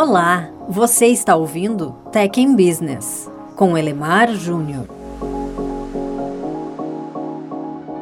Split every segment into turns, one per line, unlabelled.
Olá, você está ouvindo Tech in Business com Elemar Júnior.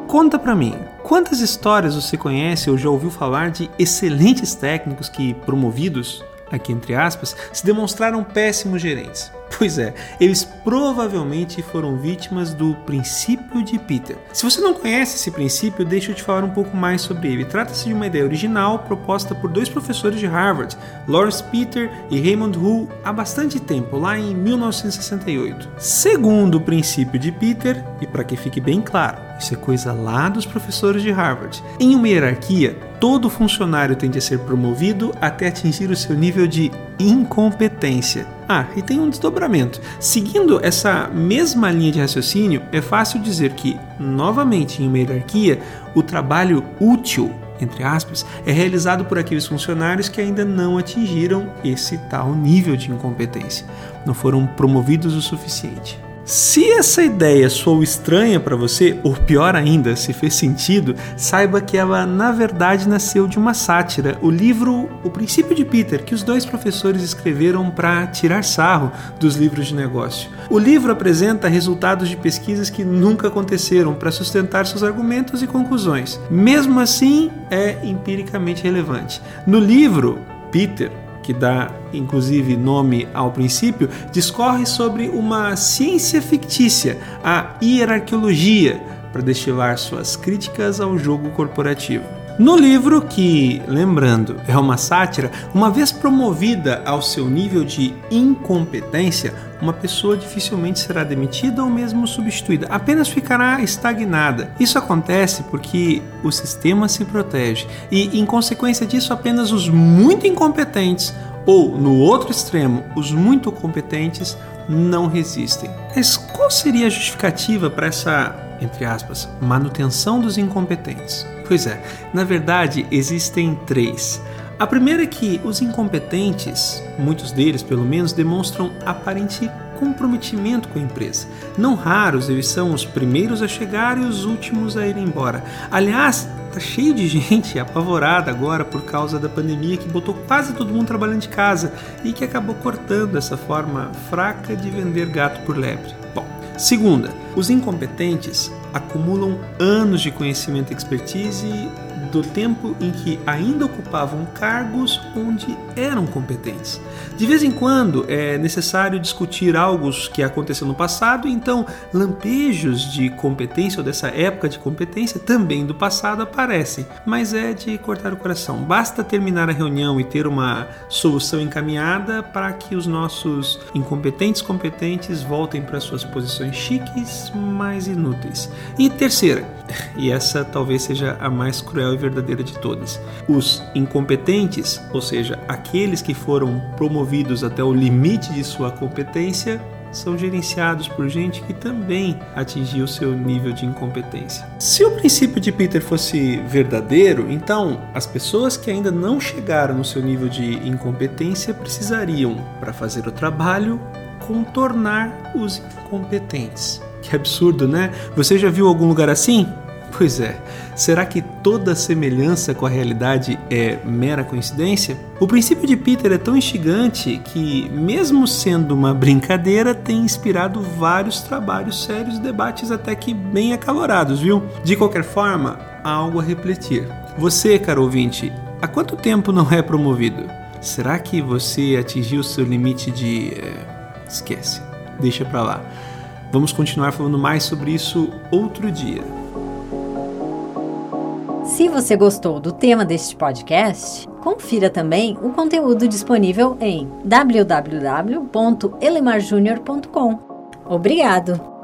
Conta pra mim, quantas histórias você conhece ou já ouviu falar de excelentes técnicos que, promovidos, aqui entre aspas, se demonstraram péssimos gerentes? Pois é, eles provavelmente foram vítimas do princípio de Peter. Se você não conhece esse princípio, deixa eu te falar um pouco mais sobre ele. Trata-se de uma ideia original proposta por dois professores de Harvard, Lawrence Peter e Raymond Hu, há bastante tempo, lá em 1968. Segundo o princípio de Peter, e para que fique bem claro, isso é coisa lá dos professores de Harvard. Em uma hierarquia, todo funcionário tende a ser promovido até atingir o seu nível de incompetência. Ah, e tem um desdobramento. Seguindo essa mesma linha de raciocínio, é fácil dizer que, novamente em uma hierarquia, o trabalho útil entre aspas, é realizado por aqueles funcionários que ainda não atingiram esse tal nível de incompetência, não foram promovidos o suficiente. Se essa ideia soou estranha para você, ou pior ainda, se fez sentido, saiba que ela na verdade nasceu de uma sátira, o livro O Princípio de Peter, que os dois professores escreveram para tirar sarro dos livros de negócio. O livro apresenta resultados de pesquisas que nunca aconteceram para sustentar seus argumentos e conclusões. Mesmo assim, é empiricamente relevante. No livro, Peter que dá inclusive nome ao princípio, discorre sobre uma ciência fictícia, a hierarquiologia, para destilar suas críticas ao jogo corporativo. No livro, que, lembrando, é uma sátira, uma vez promovida ao seu nível de incompetência, uma pessoa dificilmente será demitida ou mesmo substituída, apenas ficará estagnada. Isso acontece porque o sistema se protege e, em consequência disso, apenas os muito incompetentes ou, no outro extremo, os muito competentes não resistem. Mas qual seria a justificativa para essa, entre aspas, manutenção dos incompetentes? Pois é, na verdade existem três. A primeira é que os incompetentes, muitos deles pelo menos, demonstram aparente comprometimento com a empresa. Não raros, eles são os primeiros a chegar e os últimos a ir embora. Aliás, tá cheio de gente apavorada agora por causa da pandemia que botou quase todo mundo trabalhando de casa e que acabou cortando essa forma fraca de vender gato por lebre. Bom, segunda, os incompetentes acumulam anos de conhecimento e expertise do tempo em que ainda ocupavam cargos onde eram competentes. De vez em quando é necessário discutir algo que aconteceu no passado, então lampejos de competência ou dessa época de competência também do passado aparecem, mas é de cortar o coração. Basta terminar a reunião e ter uma solução encaminhada para que os nossos incompetentes competentes voltem para suas posições chiques, mas inúteis. E terceira, e essa talvez seja a mais cruel verdadeira de todas. Os incompetentes, ou seja, aqueles que foram promovidos até o limite de sua competência, são gerenciados por gente que também atingiu seu nível de incompetência. Se o princípio de Peter fosse verdadeiro, então as pessoas que ainda não chegaram no seu nível de incompetência precisariam, para fazer o trabalho, contornar os incompetentes. Que absurdo, né? Você já viu algum lugar assim? Pois é, será que toda semelhança com a realidade é mera coincidência? O princípio de Peter é tão instigante que, mesmo sendo uma brincadeira, tem inspirado vários trabalhos sérios debates até que bem acalorados, viu? De qualquer forma, há algo a refletir. Você, caro ouvinte, há quanto tempo não é promovido? Será que você atingiu seu limite de. É... Esquece, deixa pra lá. Vamos continuar falando mais sobre isso outro dia.
Se você gostou do tema deste podcast, confira também o conteúdo disponível em www.elemarjunior.com. Obrigado!